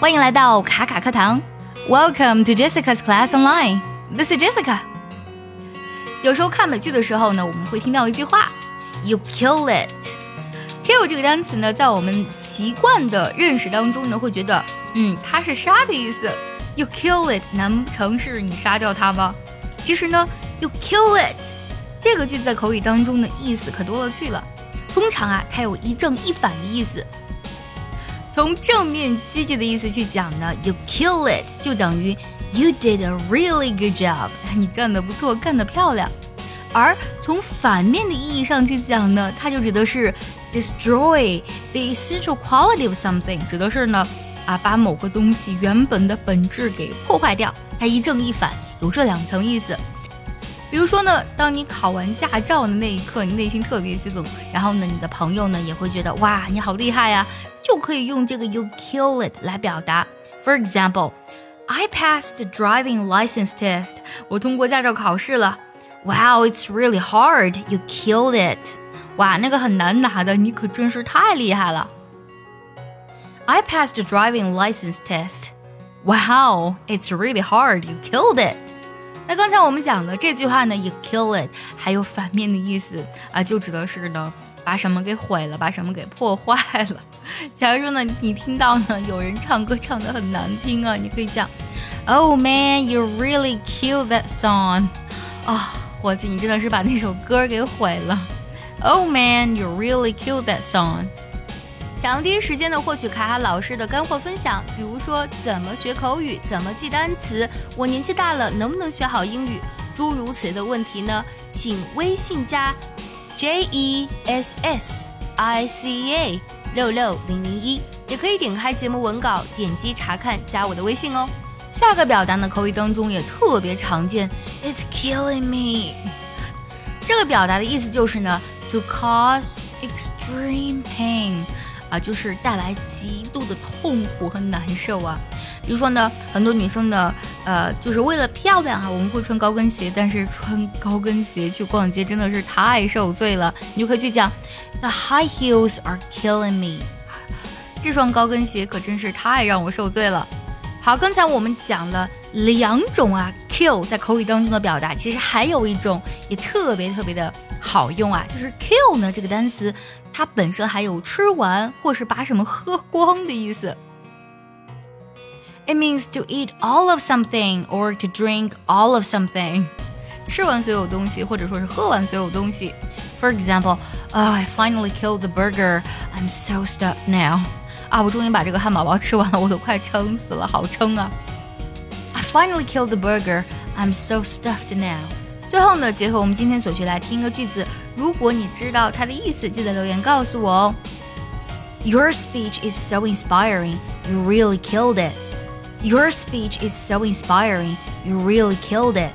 欢迎来到卡卡课堂，Welcome to Jessica's Class Online. This is Jessica. 有时候看美剧的时候呢，我们会听到一句话，You kill it. Kill 这个单词呢，在我们习惯的认识当中呢，会觉得，嗯，它是杀的意思。You kill it，难不成是你杀掉它吗？其实呢，You kill it 这个句子在口语当中的意思可多了去了。通常啊，它有一正一反的意思。从正面积极的意思去讲呢，you kill it 就等于 you did a really good job，你干得不错，干得漂亮。而从反面的意义上去讲呢，它就指的是 destroy the essential quality of something，指的是呢啊把某个东西原本的本质给破坏掉。它一正一反，有这两层意思。比如说呢，当你考完驾照的那一刻，你内心特别激动，然后呢，你的朋友呢也会觉得哇，你好厉害呀。可以用这个 you kill it 来表达。For example, I passed the driving license test. 我通过驾照考试了。Wow, it's really hard. You killed it. 哇，那个很难拿的，你可真是太厉害了。I passed the driving license test. Wow, it's really hard. You killed it. 那刚才我们讲的这句话呢，you kill it，还有反面的意思啊，就指的是呢。把什么给毁了，把什么给破坏了。 假如说呢，你听到呢有人唱歌唱得很难听啊，你可以讲，Oh man, you really kill that song。啊，伙计，你真的是把那首歌给毁了。Oh man, you really kill that song。想要第一时间的获取卡卡老师的干货分享，比如说怎么学口语，怎么记单词，我年纪大了能不能学好英语，诸如此类的问题呢？请微信加。J E S S I C A 六六零零一，也可以点开节目文稿，点击查看，加我的微信哦。下个表达呢，口语当中也特别常见，It's killing me。这个表达的意思就是呢，to cause extreme pain，啊，就是带来极度的痛苦和难受啊。比如说呢，很多女生呢，呃，就是为了漂亮啊，我们会穿高跟鞋，但是穿高跟鞋去逛街真的是太受罪了。你就可以去讲，The high heels are killing me。这双高跟鞋可真是太让我受罪了。好，刚才我们讲了两种啊，kill 在口语当中的表达，其实还有一种也特别特别的好用啊，就是 kill 呢这个单词，它本身还有吃完或是把什么喝光的意思。It means to eat all of something or to drink all of something. 吃完所有东西，或者说是喝完所有东西。For example, oh, I finally killed the burger. I'm so stuffed now. 啊，我终于把这个汉堡包吃完了，我都快撑死了，好撑啊 finally killed the burger. I'm so stuffed now. 最后呢，结合我们今天所学来听一个句子，如果你知道它的意思，记得留言告诉我哦。Your speech is so inspiring. You really killed it. Your speech is so inspiring. You really killed it.